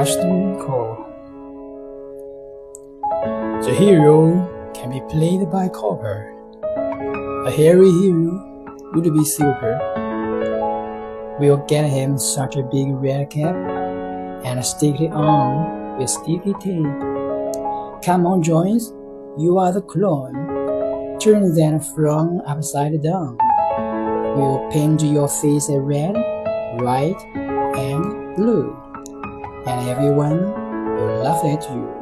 Casting Call. The hero can be played by Copper. A hairy hero would be Silver. We'll get him such a big red cap and a sticky arm with sticky tape. Come on, Joyce, you are the clone. Turn that front upside down. We'll paint your face red, white, and blue, and everyone will laugh at you.